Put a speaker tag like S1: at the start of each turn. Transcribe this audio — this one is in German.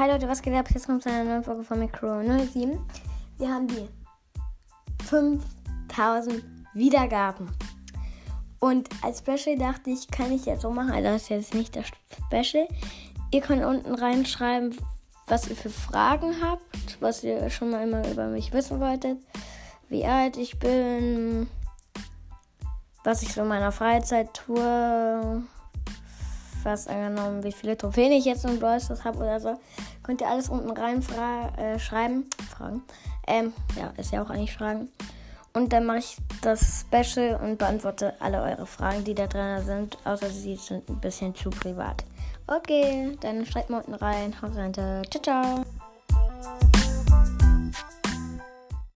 S1: Hi Leute, was geht ab? Jetzt kommt eine neue Folge von Micro 07. Wir haben die 5000 Wiedergaben. Und als Special dachte ich, kann ich jetzt so machen. Also das ist jetzt nicht das Special. Ihr könnt unten reinschreiben, was ihr für Fragen habt, was ihr schon mal immer über mich wissen wolltet, wie alt ich bin, was ich so in meiner Freizeit tue, was angenommen, wie viele Trophäen ich jetzt in Brawl Stars habe oder so. Könnt ihr alles unten rein fra äh, schreiben. Fragen. Ähm, ja, ist ja auch eigentlich Fragen. Und dann mache ich das Special und beantworte alle eure Fragen, die da drin sind, außer sie sind ein bisschen zu privat. Okay, dann schreibt mal unten rein. Haut rein. Ciao, ciao.